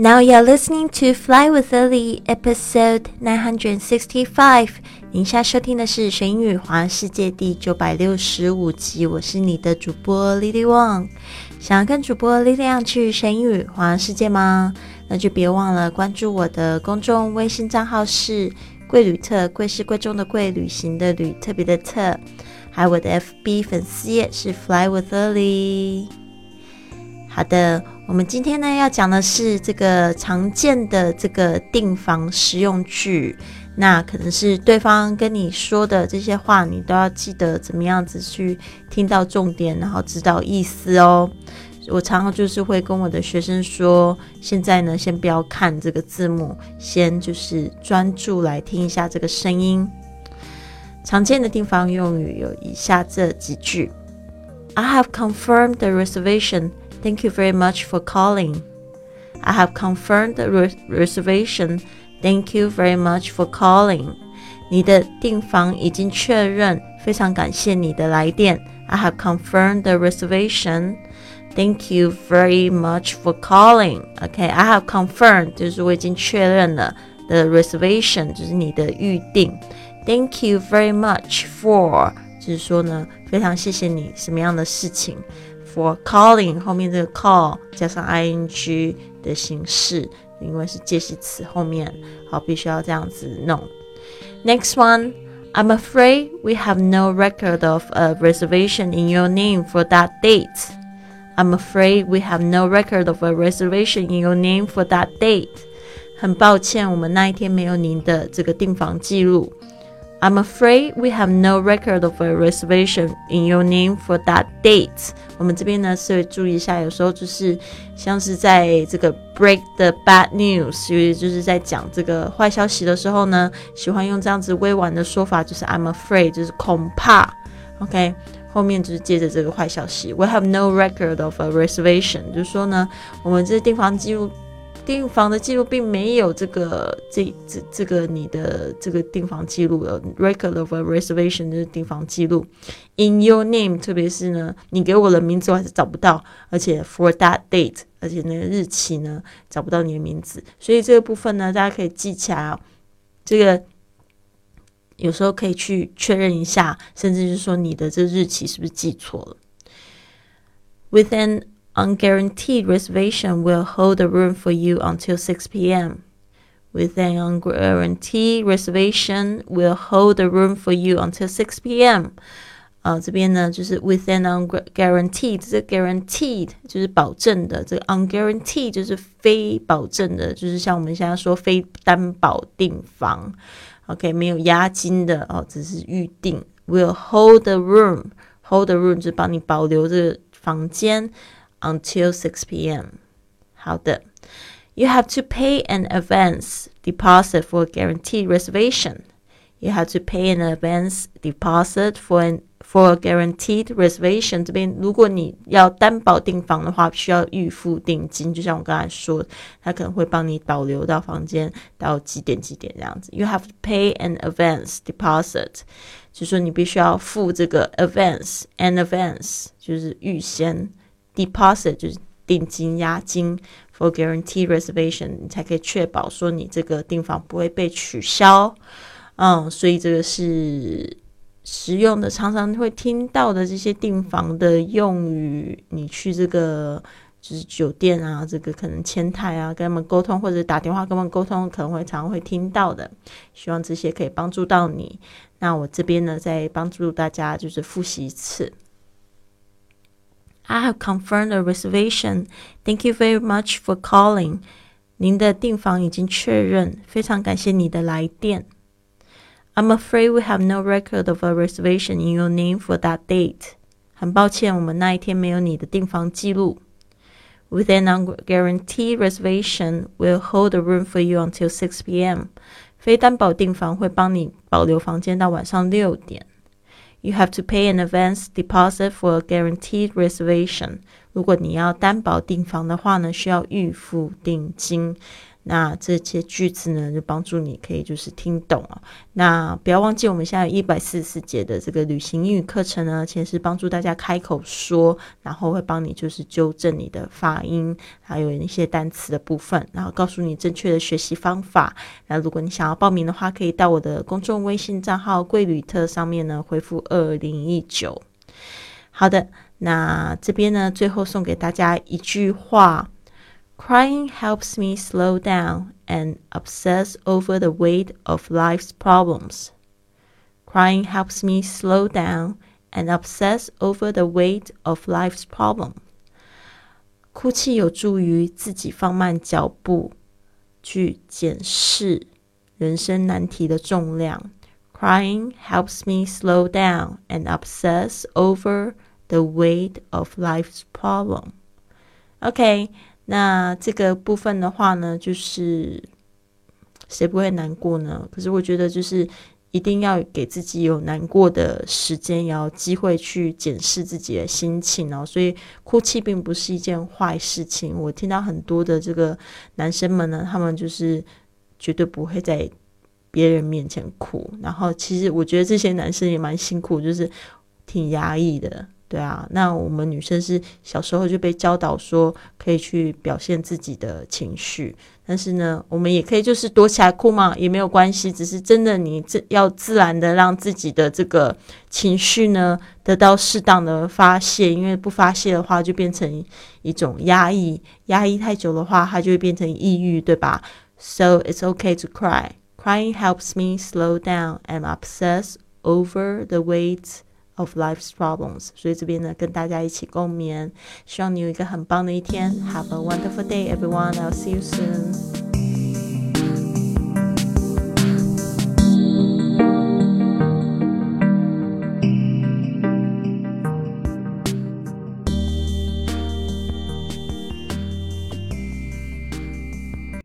Now you're listening to Fly with Lily, episode nine hundred sixty-five. 您现在收听的是《神语华世界》第九百六十五集。我是你的主播 Lily Wang。想要跟主播 Lily 去神语华世界吗？那就别忘了关注我的公众微信账号是“贵旅特”，贵是贵重的贵，旅行的旅，特别的特。还有我的 FB 粉丝页是 Fly with Lily。好的。我们今天呢要讲的是这个常见的这个订房实用句，那可能是对方跟你说的这些话，你都要记得怎么样子去听到重点，然后知道意思哦。我常常就是会跟我的学生说，现在呢先不要看这个字幕，先就是专注来听一下这个声音。常见的订房用语有以下这几句：I have confirmed the reservation. Thank you very much for calling. I have confirmed the reservation. Thank you very much for calling. 你的订房已经确认，非常感谢你的来电。I have confirmed the reservation. Thank you very much for calling. OK, I have confirmed 就是我已经确认了 the reservation 就是你的预定。Thank you very much for 就是说呢，非常谢谢你什么样的事情。 for calling 后面这个 call 加上 ing 的形式，因为是介系词后面，好，必须要这样子弄。Next one, I'm afraid we have no record of a reservation in your name for that date. I'm afraid we have no record of a reservation in your name for that date. 很抱歉，我们那一天没有您的这个订房记录。 I'm afraid we have no record of a reservation in your name for that date。我们这边呢是会注意一下，有时候就是像是在这个 break the bad news，就是在讲这个坏消息的时候呢，喜欢用这样子委婉的说法，就是 I'm afraid，就是恐怕。OK，后面就是接着这个坏消息，We have no record of a reservation，就是说呢，我们这订房记录。订房的记录并没有这个这这这个你的这个订房记录的 record of a reservation 就是订房记录。In your name，特别是呢，你给我的名字我还是找不到，而且 for that date，而且那个日期呢找不到你的名字，所以这个部分呢大家可以记起来，这个有时候可以去确认一下，甚至是说你的这日期是不是记错了。Within unguaranteed reservation will hold a room for you until 6 p.m. With an unguaranteed reservation will hold a room for you until 6 p.m. 啊，这边呢就是 with an unguaranteed，这 guaranteed 就是保证的，这个 unguaranteed 就是非保证的，就是像我们现在说非担保订房，OK，没有押金的哦，只是预定。Will hold the room，hold the room 就是帮你保留这个房间。 until 6 p.m. 好的，You have to pay an advance deposit for a guaranteed reservation. You have to pay an advance deposit for an for a guaranteed reservation。这边如果你要担保订房的话，需要预付定金。就像我刚才说，他可能会帮你保留到房间到几点几点这样子。You have to pay an advance deposit，就说你必须要付这个 advance，an advance 就是预先。 Deposit 就是定金押金，for guarantee reservation，你才可以确保说你这个订房不会被取消。嗯，所以这个是实用的，常常会听到的这些订房的用语。你去这个就是酒店啊，这个可能前台啊，跟他们沟通或者打电话跟他们沟通，可能会常常会听到的。希望这些可以帮助到你。那我这边呢，再帮助大家就是复习一次。I have confirmed the reservation. Thank you very much for calling. 您的订房已经确认，非常感谢你的来电。I'm afraid we have no record of a reservation in your name for that date. 很抱歉，我们那一天没有你的订房记录。With an unguaranteed reservation, we'll hold a room for you until 6 p.m. 非担保订房会帮你保留房间到晚上六点。 You have to pay an advance deposit for a guaranteed reservation。如果你要担保订房的话呢，需要预付定金。 那这些句子呢，就帮助你可以就是听懂哦。那不要忘记，我们现在一百四十四节的这个旅行英语课程呢，其实是帮助大家开口说，然后会帮你就是纠正你的发音，还有一些单词的部分，然后告诉你正确的学习方法。那如果你想要报名的话，可以到我的公众微信账号“贵旅特”上面呢回复二零一九。好的，那这边呢，最后送给大家一句话。Crying helps me slow down and obsess over the weight of life's problems. Crying helps me slow down and obsess over the weight of life's problem. 哭泣有助于自己放慢脚步，去检视人生难题的重量。Crying helps me slow down and obsess over the weight of life's problem. OK， 那这个部分的话呢，就是谁不会难过呢？可是我觉得，就是一定要给自己有难过的时间，也要机会去检视自己的心情哦。所以哭泣并不是一件坏事情。我听到很多的这个男生们呢，他们就是绝对不会在别人面前哭。然后其实我觉得这些男生也蛮辛苦，就是挺压抑的。对啊，那我们女生是小时候就被教导说可以去表现自己的情绪，但是呢，我们也可以就是躲起来哭嘛，也没有关系。只是真的，你自要自然的让自己的这个情绪呢得到适当的发泄，因为不发泄的话就变成一种压抑，压抑太久的话，它就会变成抑郁，对吧？So it's okay to cry. Crying helps me slow down and obsess over the weight. Of life's problems，所以这边呢，跟大家一起共勉，希望你有一个很棒的一天。Have a wonderful day, everyone. I'll see you soon.